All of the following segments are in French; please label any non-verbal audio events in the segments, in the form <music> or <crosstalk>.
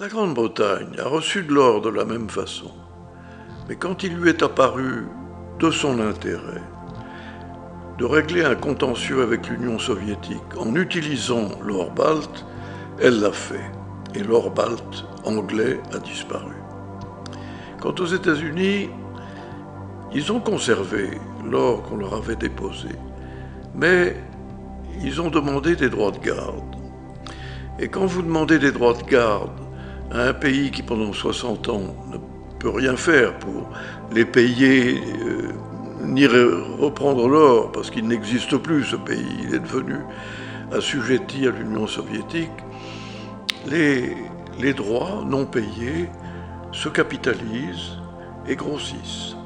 La Grande-Bretagne a reçu de l'or de la même façon, mais quand il lui est apparu de son intérêt de régler un contentieux avec l'Union soviétique en utilisant l'or balte, elle l'a fait, et l'or balte anglais a disparu. Quant aux États-Unis, ils ont conservé l'or qu'on leur avait déposé, mais ils ont demandé des droits de garde. Et quand vous demandez des droits de garde à un pays qui pendant 60 ans ne peut rien faire pour les payer euh, ni reprendre l'or, parce qu'il n'existe plus ce pays, il est devenu assujetti à l'Union soviétique, les, les droits non payés se capitalisent et grossissent.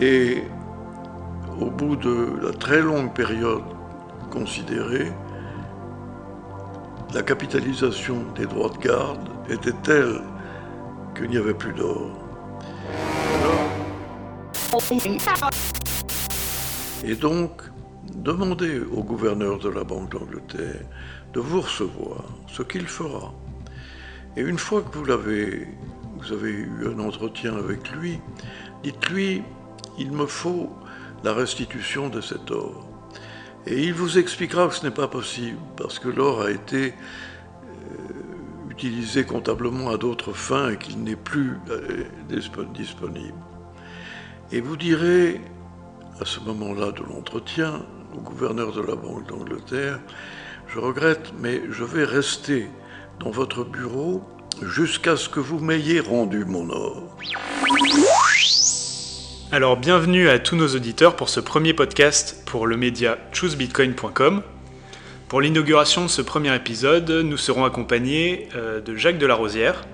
Et au bout de la très longue période considérée, la capitalisation des droits de garde était telle qu'il n'y avait plus d'or. Et donc, demandez au gouverneur de la Banque d'Angleterre de vous recevoir, ce qu'il fera. Et une fois que vous l'avez, vous avez eu un entretien avec lui, dites-lui, il me faut la restitution de cet or. Et il vous expliquera que ce n'est pas possible, parce que l'or a été utilisé comptablement à d'autres fins et qu'il n'est plus euh, disponible. Et vous direz, à ce moment-là de l'entretien, au gouverneur de la Banque d'Angleterre, je regrette, mais je vais rester dans votre bureau jusqu'à ce que vous m'ayez rendu mon or. Alors bienvenue à tous nos auditeurs pour ce premier podcast pour le média choosebitcoin.com. Pour l'inauguration de ce premier épisode, nous serons accompagnés euh, de Jacques Delarosière.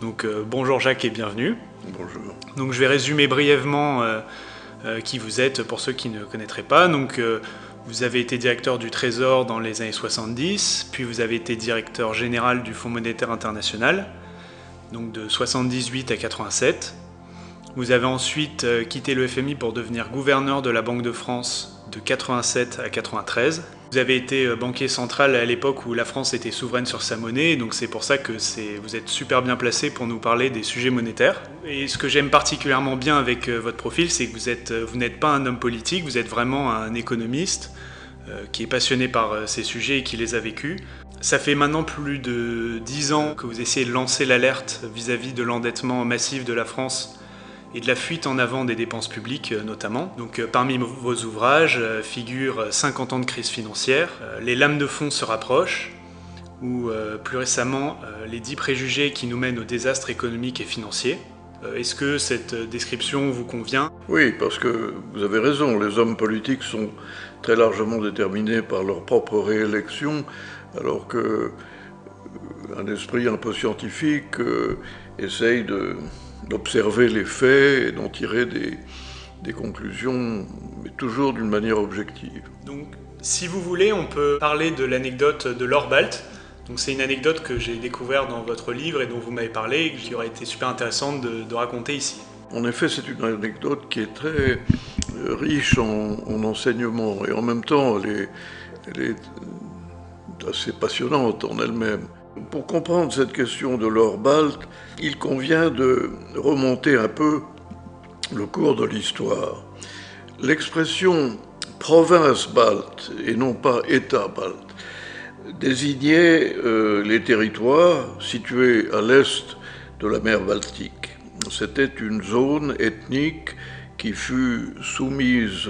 Donc euh, bonjour Jacques et bienvenue. Bonjour. Donc je vais résumer brièvement euh, qui vous êtes pour ceux qui ne connaîtraient pas. Donc vous avez été directeur du Trésor dans les années 70, puis vous avez été directeur général du Fonds monétaire international, donc de 78 à 87. Vous avez ensuite quitté le FMI pour devenir gouverneur de la Banque de France de 87 à 93. Vous avez été euh, banquier central à l'époque où la France était souveraine sur sa monnaie, donc c'est pour ça que vous êtes super bien placé pour nous parler des sujets monétaires. Et ce que j'aime particulièrement bien avec euh, votre profil, c'est que vous, vous n'êtes pas un homme politique, vous êtes vraiment un économiste euh, qui est passionné par euh, ces sujets et qui les a vécus. Ça fait maintenant plus de dix ans que vous essayez de lancer l'alerte vis-à-vis de l'endettement massif de la France et de la fuite en avant des dépenses publiques euh, notamment. Donc parmi vos ouvrages figurent 50 ans de crise financière, Les lames de fond se rapprochent, ou plus récemment Les 10 préjugés qui nous mènent au désastre économique et financier. Est-ce que cette description vous convient? Oui, parce que vous avez raison, les hommes politiques sont très largement déterminés par leur propre réélection, alors que euh, un esprit un peu scientifique euh, essaye d'observer les faits et d'en tirer des, des, conclusions, mais toujours d'une manière objective. Donc, si vous voulez, on peut parler de l'anecdote de l'Orbalt. Donc, c'est une anecdote que j'ai découverte dans votre livre et dont vous m'avez parlé et qui aurait été super intéressante de, de raconter ici. En effet, c'est une anecdote qui est très riche en, enseignements et en même temps elle est, assez passionnante en elle-même. Pour comprendre cette question de l'or balte, il convient de remonter un peu le cours de l'histoire. L'expression province balte et non pas État balte désignait euh, les territoires situés à l'est de la mer Baltique. C'était une zone ethnique qui fut soumise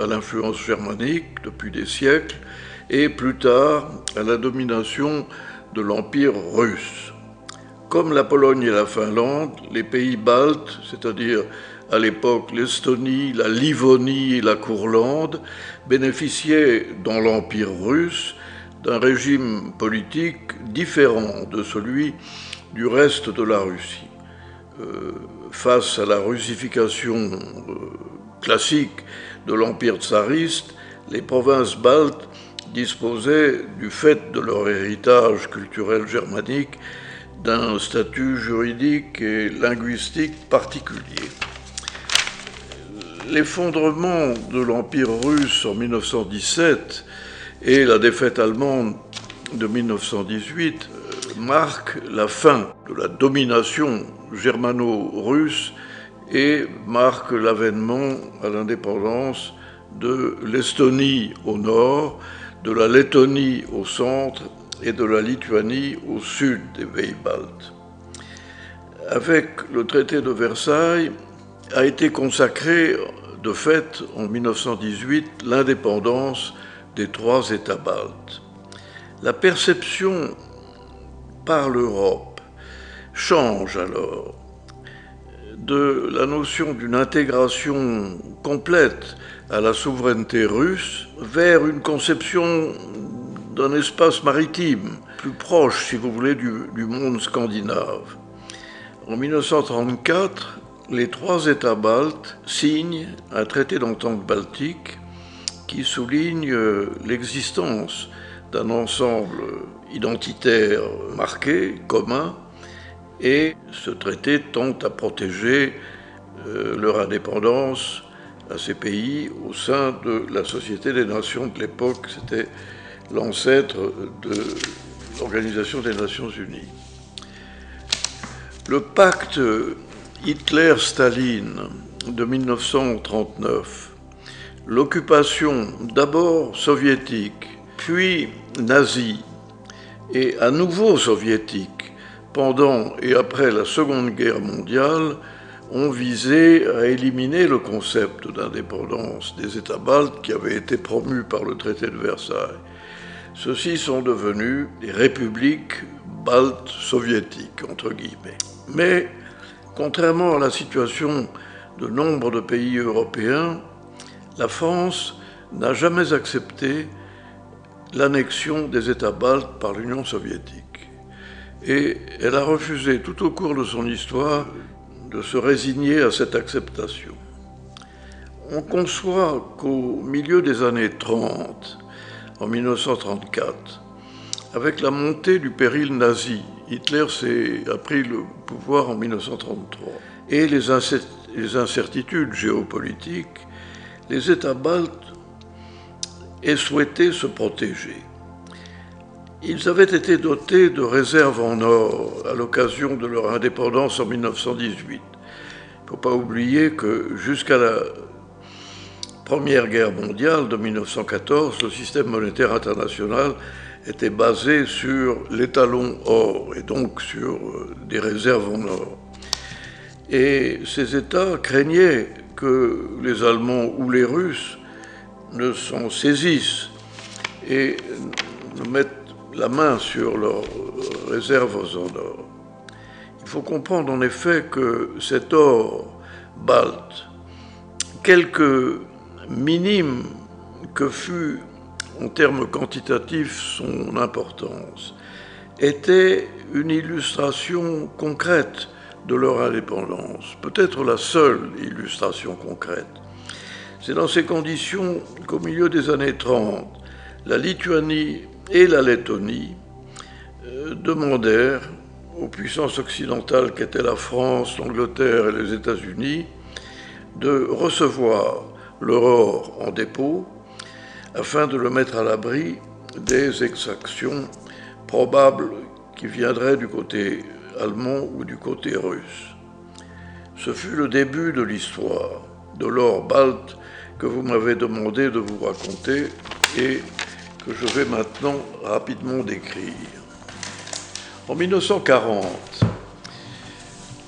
à l'influence germanique depuis des siècles et plus tard à la domination de l'Empire russe. Comme la Pologne et la Finlande, les pays baltes, c'est-à-dire à l'époque l'Estonie, la Livonie et la Courlande, bénéficiaient dans l'Empire russe d'un régime politique différent de celui du reste de la Russie. Euh, face à la russification euh, classique de l'Empire tsariste, les provinces baltes disposaient, du fait de leur héritage culturel germanique, d'un statut juridique et linguistique particulier. L'effondrement de l'Empire russe en 1917 et la défaite allemande de 1918 marque la fin de la domination germano-russe et marque l'avènement à l'indépendance de l'Estonie au nord, de la Lettonie au centre et de la Lituanie au sud des pays baltes. Avec le traité de Versailles a été consacré de fait en 1918 l'indépendance des trois États baltes. La perception par l'Europe change alors de la notion d'une intégration complète à la souveraineté russe vers une conception d'un espace maritime plus proche, si vous voulez, du, monde scandinave. En 1934, les trois États baltes signent un traité d'entente baltique qui souligne l'existence d'un ensemble identitaire marqué, commun, et ce traité tente à protéger euh, leur indépendance à ces pays au sein de la Société des Nations de l'époque. C'était l'ancêtre de l'Organisation des Nations Unies. Le pacte Hitler-Staline de 1939, l'occupation d'abord soviétique, puis nazie, et à nouveau soviétique pendant et après la Seconde Guerre mondiale, ont visé à éliminer le concept d'indépendance des États baltes qui avait été promu par le traité de Versailles. Ceux-ci sont devenus des républiques baltes soviétiques, entre guillemets. Mais, contrairement à la situation de nombre de pays européens, la France n'a jamais accepté l'annexion des États baltes par l'Union soviétique. Et elle a refusé tout au cours de son histoire de se résigner à cette acceptation. On conçoit qu'au milieu des années 30, en 1934, avec la montée du péril nazi, Hitler a pris le pouvoir en 1933, et les, incertitudes géopolitiques, les États baltes aient souhaité se protéger. Ils avaient été dotés de réserves en or à l'occasion de leur indépendance en 1918. Il ne faut pas oublier que jusqu'à la Première Guerre mondiale de 1914, le système monétaire international était basé sur l'étalon or et donc sur euh, des réserves en or. Et ces États craignaient que les Allemands ou les Russes ne s'en saisissent et ne mettent la main sur leurs réserves en or. Il faut comprendre en effet que cet or balte, quelque minime que fût en termes quantitatifs son importance, était une illustration concrète de leur indépendance, peut-être la seule illustration concrète. C'est dans ces conditions qu'au milieu des années 30, la Lituanie et la Lettonie euh, demandèrent aux puissances occidentales qu'étaient la France, l'Angleterre et les États-Unis de recevoir leur en dépôt afin de le mettre à l'abri des exactions probables qui viendraient du côté allemand ou du côté russe. Ce fut le début de l'histoire de l'or balte que vous m'avez demandé de vous raconter et que je vais maintenant rapidement décrire. En 1940,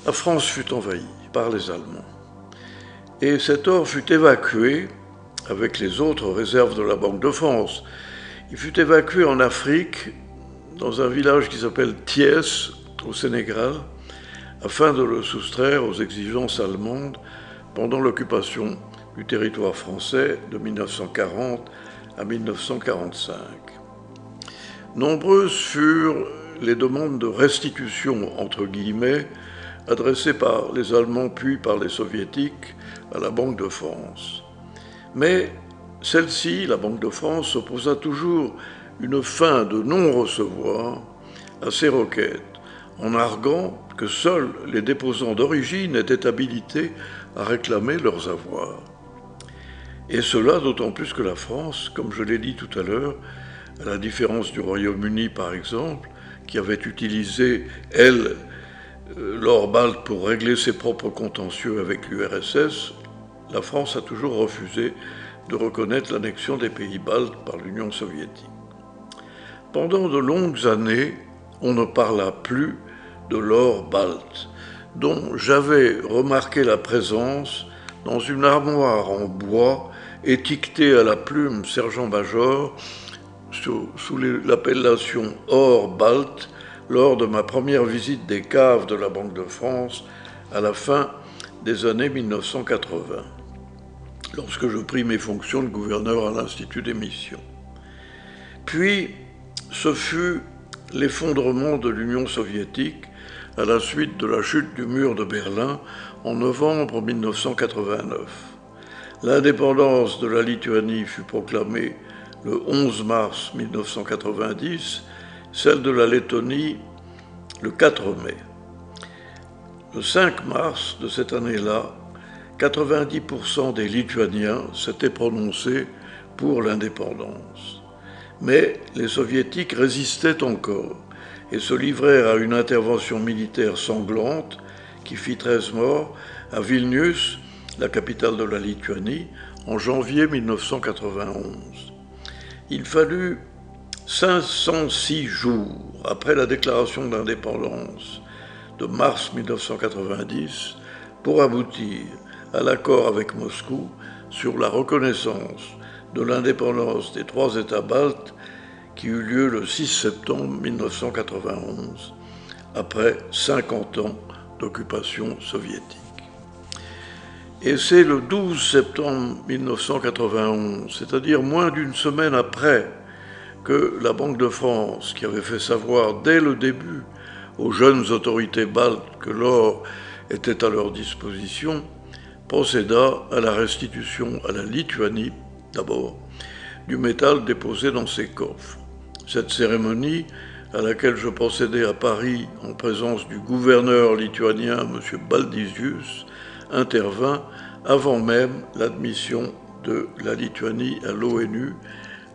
la France fut envahie par les Allemands et cet or fut évacué avec les autres réserves de la Banque de France. Il fut évacué en Afrique, dans un village qui s'appelle Thiès, au Sénégal, afin de le soustraire aux exigences allemandes pendant l'occupation du territoire français de 1940 à 1945. Nombreuses furent les demandes de restitution, entre guillemets, adressées par les Allemands puis par les Soviétiques à la Banque de France. Mais celle-ci, la Banque de France, s'opposa toujours une fin de non-recevoir à ces requêtes, en arguant que seuls les déposants d'origine étaient habilités à réclamer leurs avoirs. Et cela d'autant plus que la France, comme je l'ai dit tout à l'heure, à la différence du Royaume-Uni par exemple, qui avait utilisé, elle, euh, l'or balte pour régler ses propres contentieux avec l'URSS, la France a toujours refusé de reconnaître l'annexion des pays baltes par l'Union soviétique. Pendant de longues années, on ne parla plus de l'or balte, dont j'avais remarqué la présence dans une armoire en bois étiquetée à la plume sergent-major sous, l'appellation or balte lors de ma première visite des caves de la Banque de France à la fin des années 1980, lorsque je pris mes fonctions de gouverneur à l'Institut des missions. Puis, ce fut l'effondrement de l'Union soviétique à la suite de la chute du mur de Berlin en novembre 1989. L'indépendance de la Lituanie fut proclamée le 11 mars 1990, celle de la Lettonie le 4 mai. Le 5 mars de cette année-là, 90% des Lituaniens s'étaient prononcés pour l'indépendance. Mais les soviétiques résistaient encore et se livrèrent à une intervention militaire sanglante qui fit 13 morts à Vilnius, la capitale de la Lituanie, en janvier 1991. Il fallut 506 jours après la déclaration d'indépendance de mars 1990 pour aboutir à l'accord avec Moscou sur la reconnaissance de l'indépendance des trois États baltes qui eut lieu le 6 septembre 1991, après 50 ans d'occupation soviétique. Et c'est le 12 septembre 1991, c'est-à-dire moins d'une semaine après que la Banque de France, qui avait fait savoir dès le début aux jeunes autorités baltes que l'or était à leur disposition, procéda à la restitution à la Lituanie, d'abord, du métal déposé dans ses coffres. Cette cérémonie, à laquelle je procédais à Paris en présence du gouverneur lituanien M. Baldisius, intervint avant même l'admission de la Lituanie à l'ONU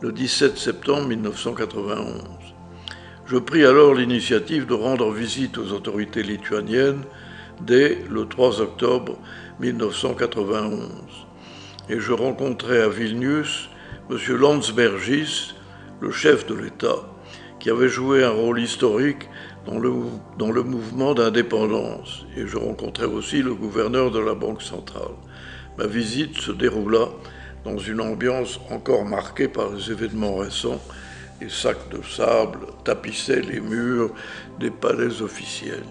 le 17 septembre 1991. Je pris alors l'initiative de rendre visite aux autorités lituaniennes dès le 3 octobre 1991. Et je rencontrai à Vilnius M. Landsbergis, le chef de l'État, qui avait joué un rôle historique dans le, dans le mouvement d'indépendance. Et je rencontrai aussi le gouverneur de la Banque centrale. Ma visite se déroula dans une ambiance encore marquée par les événements récents. Les sacs de sable tapissaient les murs des palais officiels.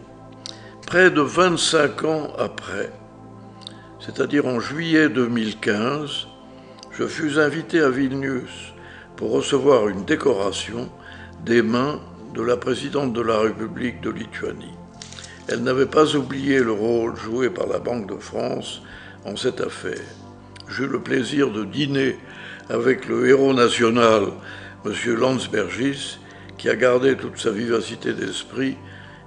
Près de 25 ans après, c'est-à-dire en juillet 2015, je fus invité à Vilnius pour recevoir une décoration des mains de la présidente de la République de Lituanie. Elle n'avait pas oublié le rôle joué par la Banque de France en cette affaire. J'eus le plaisir de dîner avec le héros national, M. Landsbergis, qui a gardé toute sa vivacité d'esprit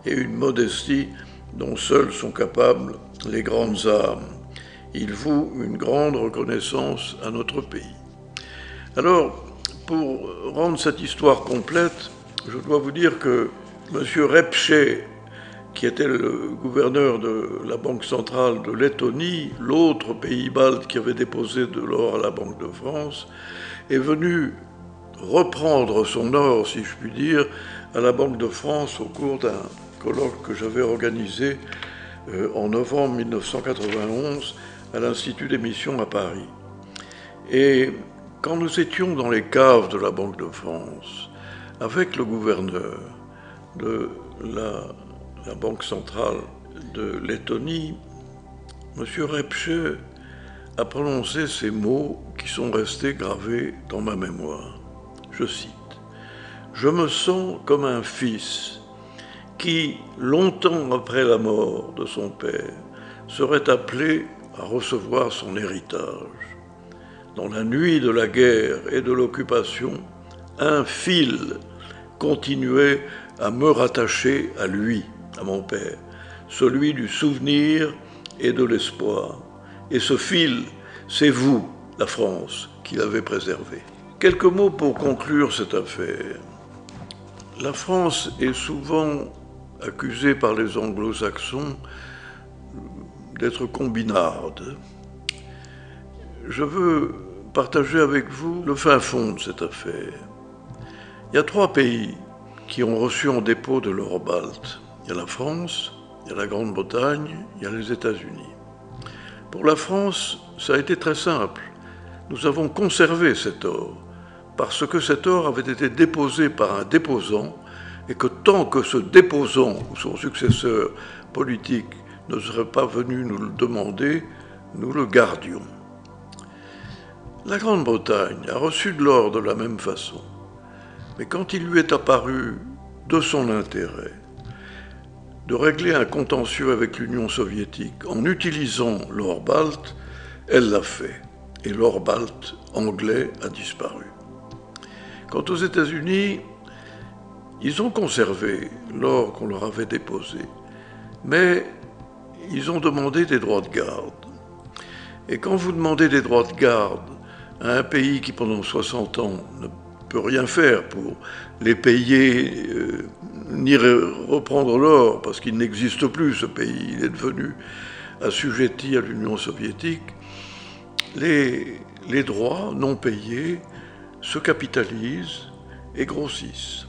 et une modestie dont seules sont capables les grandes âmes. Il voue une grande reconnaissance à notre pays. Alors, pour rendre cette histoire complète, je dois vous dire que M. Repche, qui était le gouverneur de la Banque centrale de Lettonie, l'autre pays balte qui avait déposé de l'or à la Banque de France, est venu reprendre son or, si je puis dire, à la Banque de France au cours d'un colloque que j'avais organisé euh, en novembre 1991 à l'Institut des missions à Paris. Et quand nous étions dans les caves de la Banque de France, avec le gouverneur de la, Banque centrale de Lettonie, M. Repche a prononcé ces mots qui sont restés gravés dans ma mémoire. Je cite Je me sens comme un fils qui, longtemps après la mort de son père, serait appelé à recevoir son héritage dans la nuit de la guerre et de l'occupation, un fil continuait à me rattacher à lui, à mon père, celui du souvenir et de l'espoir. Et ce fil, c'est vous, la France, qui l'avez préservé. Quelques mots pour conclure cette affaire. La France est souvent accusée par les anglo-saxons d'être combinarde. Je veux partager avec vous le fin fond de cette affaire. Il y a trois pays qui ont reçu en dépôt de l'or balte. Il y a la France, il y a la Grande-Bretagne, il y a les États-Unis. Pour la France, ça a été très simple. Nous avons conservé cet or parce que cet or avait été déposé par un déposant et que tant que ce déposant ou son successeur politique ne serait pas venu nous le demander, nous le gardions. La Grande-Bretagne a reçu de l'or de la même façon, mais quand il lui est apparu de son intérêt de régler un contentieux avec l'Union soviétique en utilisant l'or balte, elle l'a fait, et l'or balte anglais a disparu. Quant aux États-Unis, ils ont conservé l'or qu'on leur avait déposé, mais ils ont demandé des droits de garde. Et quand vous demandez des droits de garde à un pays qui pendant 60 ans ne peut rien faire pour les payer euh, ni reprendre l'or, parce qu'il n'existe plus ce pays, il est devenu assujetti à l'Union soviétique, les, les droits non payés se capitalisent et grossissent.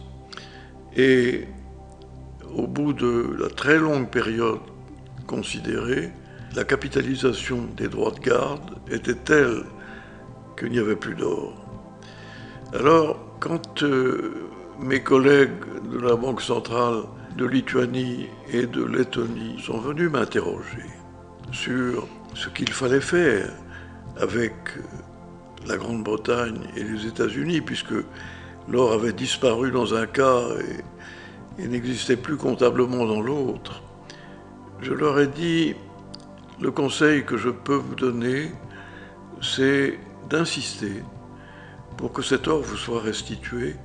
Et au bout de la très longue période considérée, la capitalisation des droits de garde était telle qu'il n'y avait plus d'or. Alors, quand euh, mes collègues de la Banque centrale de Lituanie et de Lettonie sont venus m'interroger sur ce qu'il fallait faire avec la Grande-Bretagne et les États-Unis, puisque l'or avait disparu dans un cas et n'existait plus comptablement dans l'autre. Je leur ai dit, le conseil que je peux vous donner, c'est d'insister pour que cet or vous soit restitué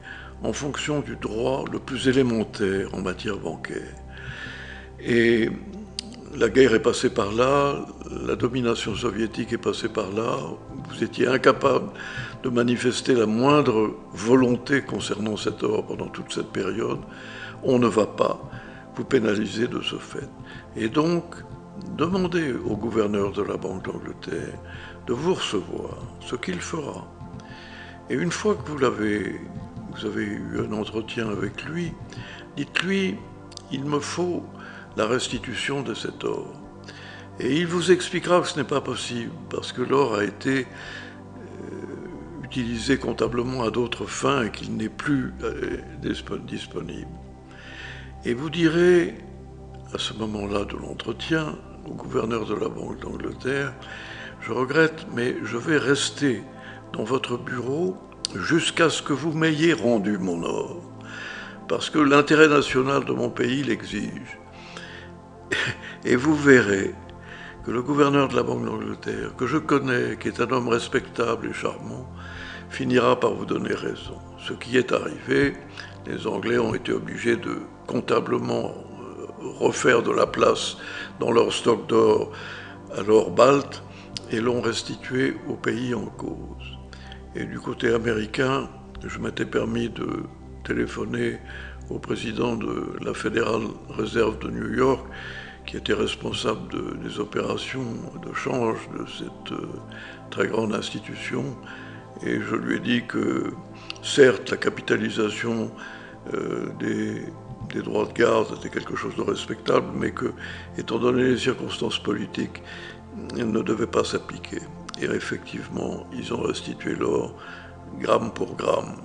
en fonction du droit le plus élémentaire en matière bancaire. Et la guerre est passée par là, la domination soviétique est passée par là, vous étiez incapable de manifester la moindre volonté concernant cet or pendant toute cette période, on ne va pas vous pénaliser de ce fait. Et donc, demandez au gouverneur de la Banque d'Angleterre de vous recevoir, ce qu'il fera. Et une fois que vous l'avez, vous avez eu un entretien avec lui, dites-lui, il me faut la restitution de cet or. Et il vous expliquera que ce n'est pas possible, parce que l'or a été euh, utilisé comptablement à d'autres fins et qu'il n'est plus euh, disponible. Et vous direz, à ce moment-là de l'entretien, au gouverneur de la Banque d'Angleterre, je regrette, mais je vais rester dans votre bureau jusqu'à ce que vous m'ayez rendu mon or, parce que l'intérêt national de mon pays l'exige. Et vous verrez que le gouverneur de la Banque d'Angleterre, que je connais, qui est un homme respectable et charmant, finira par vous donner raison. Ce qui est arrivé, les Anglais ont été obligés de comptablement refaire de la place dans leur stock d'or à l'or balte et l'ont restitué au pays en cause. Et du côté américain, je m'étais permis de téléphoner au président de la Fédérale Réserve de New York qui était responsable des opérations de change de cette euh, très grande institution. Et je lui ai dit que, certes, la capitalisation euh, des, des, droits de garde était quelque chose de respectable, mais que, étant donné les circonstances politiques, ne devait pas s'appliquer. Et effectivement, ils ont restitué l'or gramme pour gramme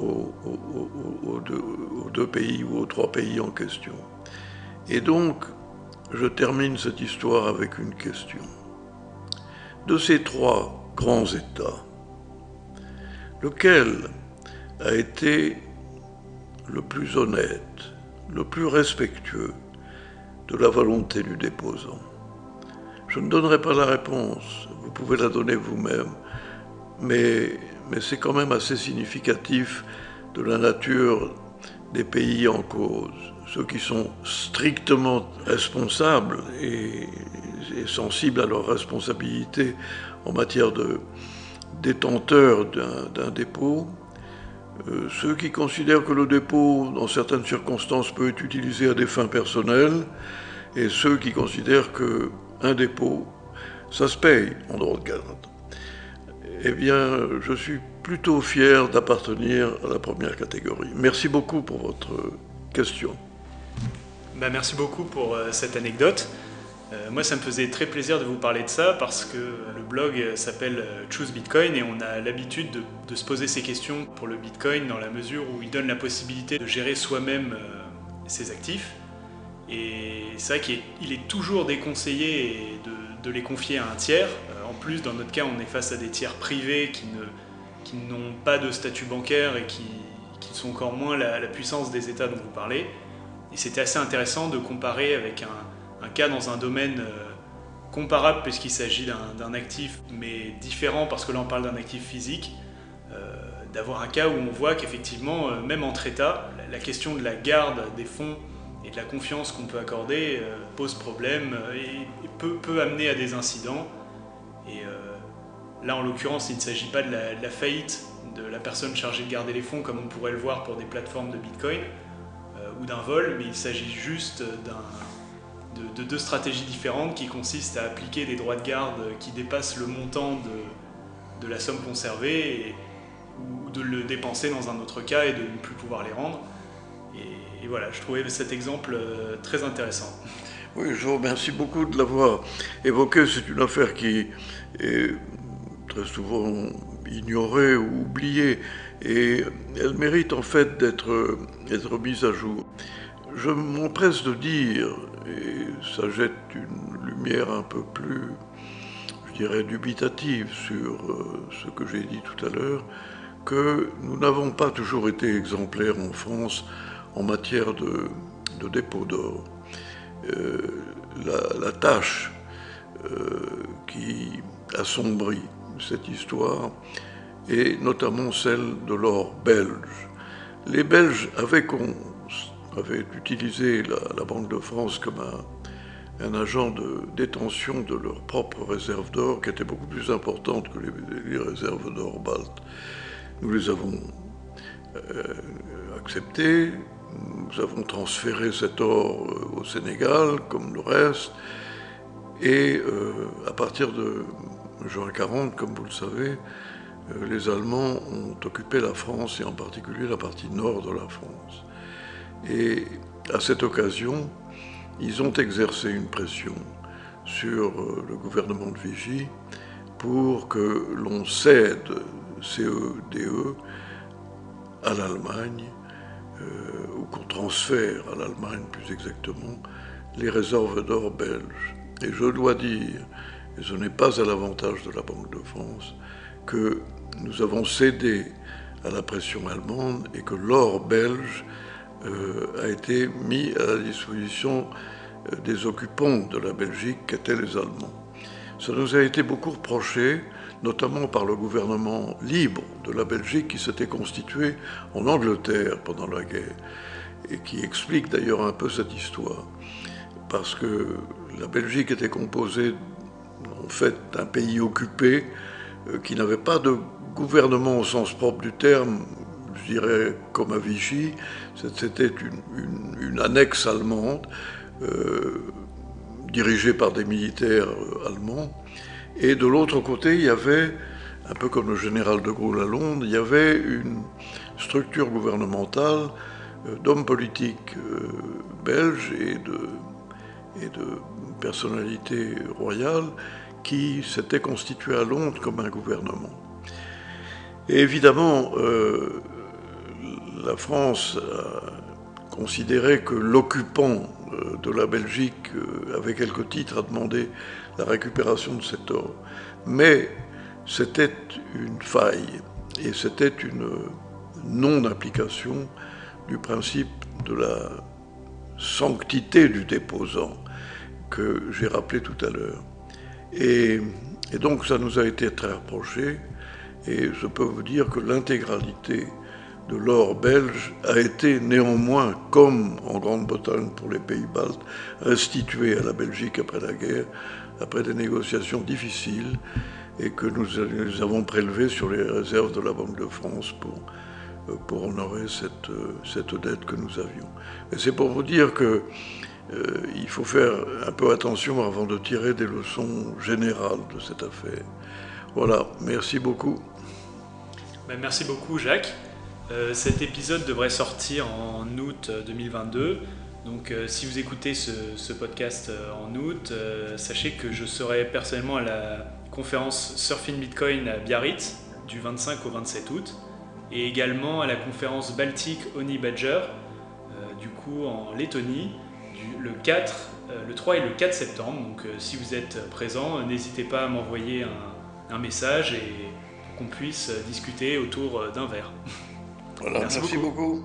aux, aux, deux, pays ou aux trois pays en question. Et donc, je termine cette histoire avec une question. De ces trois grands États, lequel a été le plus honnête, le plus respectueux de la volonté du déposant. Je ne donnerai pas la réponse, vous pouvez la donner vous-même, mais, c'est quand même assez significatif de la nature des pays en cause. Ceux qui sont strictement responsables et, sensibles à leurs responsabilités en matière de détenteur d'un dépôt euh, ceux qui considèrent que le dépôt, dans certaines circonstances, peut être utilisé à des fins personnelles, et ceux qui considèrent qu'un dépôt, ça se paye en droit de garde. Eh bien, je suis plutôt fier d'appartenir à la première catégorie. Merci beaucoup pour votre question. Ben, merci beaucoup pour euh, cette anecdote. Euh, moi, ça me faisait très plaisir de vous parler de ça parce que le blog s'appelle euh, Choose Bitcoin et on a l'habitude de, se poser ces questions pour le Bitcoin dans la mesure où il donne la possibilité de gérer soi-même euh, ses actifs. Et c'est vrai qu'il est, toujours déconseillé de, les confier à un tiers. en plus, dans notre cas, on est face à des tiers privés qui n'ont pas de statut bancaire et qui, sont encore moins la, puissance des États dont vous parlez. Et c'était assez intéressant de comparer avec un cas dans un domaine euh, comparable puisqu'il s'agit d'un actif, mais différent parce que là on parle d'un actif physique, euh, d'avoir un cas où on voit qu'effectivement, euh, même entre États, la, question de la garde des fonds et de la confiance qu'on peut accorder pose problème et, peut, amener à des incidents. Et là, en l'occurrence, il ne s'agit pas de la, de la, faillite de la personne chargée de garder les fonds comme on pourrait le voir pour des plateformes de Bitcoin ou d'un vol, mais il s'agit juste d'un de, deux stratégies différentes qui consistent à appliquer des droits de garde qui dépassent le montant de, la somme conservée ou de le dépenser dans un autre cas et de ne plus pouvoir les rendre. Et, voilà, je trouvais cet exemple euh, très intéressant. Oui, je vous remercie beaucoup de l'avoir évoqué. C'est une affaire qui est très souvent ignorée ou oubliée et elle mérite en fait d'être mise à jour. Je m'empresse de dire, et ça jette une lumière un peu plus, je dirais, dubitative sur euh, ce que j'ai dit tout à l'heure, que nous n'avons pas toujours été exemplaires en France en matière de, dépôt d'or. Euh, la, tâche euh, qui assombrit cette histoire est notamment celle de l'or belge. Les Belges avaient avaient utilisé la, Banque de France comme un, agent de détention de leurs propres réserves d'or, qui étaient beaucoup plus importantes que les, réserves d'or baltes. Nous les avons euh, acceptées, nous avons transféré cet or euh, au Sénégal, comme le reste, et euh, à partir de juin 40, comme vous le savez, les Allemands ont occupé la France et en particulier la partie nord de la France. Et à cette occasion, ils ont exercé une pression sur euh, le gouvernement de Vichy pour que l'on cède CEDE e à l'Allemagne, euh, ou qu'on transfère à l'Allemagne plus exactement, les réserves d'or belges. Et je dois dire, et ce n'est pas à l'avantage de la Banque de France, que nous avons cédé à la pression allemande et que l'or belge a été mis à la disposition euh, des occupants de la Belgique, qu'étaient les Allemands. Ça nous a été beaucoup reproché, notamment par le gouvernement libre de la Belgique qui s'était constitué en Angleterre pendant la guerre, et qui explique d'ailleurs un peu cette histoire. Parce que la Belgique était composée en fait d'un pays occupé euh, qui n'avait pas de gouvernement au sens propre du terme, je dirais, comme à Vichy. C'était une, annexe allemande, euh, dirigée par des militaires euh, allemands. Et de l'autre côté, il y avait, un peu comme le général de Gaulle à Londres, il y avait une structure gouvernementale euh, d'hommes politiques belges et de, personnalités royales qui s'étaient constituées à Londres comme un gouvernement. Et évidemment, la France a considéré que l'occupant euh, de la Belgique, euh, avec quelques titres, a demandé la récupération de cet or. Mais c'était une faille et c'était une non-application du principe de la sanctité du déposant que j'ai rappelé tout à l'heure. Et, et, donc ça nous a été très reproché et je peux vous dire que l'intégralité de l'or belge a été néanmoins, comme en Grande-Bretagne pour les pays baltes, restitué à la Belgique après la guerre, après des négociations difficiles, et que nous, avons prélevé sur les réserves de la Banque de France pour pour honorer cette, cette dette que nous avions. Et c'est pour vous dire que il faut faire un peu attention avant de tirer des leçons générales de cette affaire. Voilà, merci beaucoup. Ben, merci beaucoup Jacques. Cet épisode devrait sortir en août 2022. Donc euh, si vous écoutez ce, podcast euh, en août, euh, sachez que je serai personnellement à la conférence Surfing Bitcoin à Biarritz du 25 au 27 août et également à la conférence Baltic Oni Badger du coup en Lettonie le 4, le 3 et le 4 septembre. Donc si vous êtes présent, n'hésitez pas à m'envoyer un, message et qu'on puisse discuter autour d'un verre. <laughs> Voilà, merci beaucoup.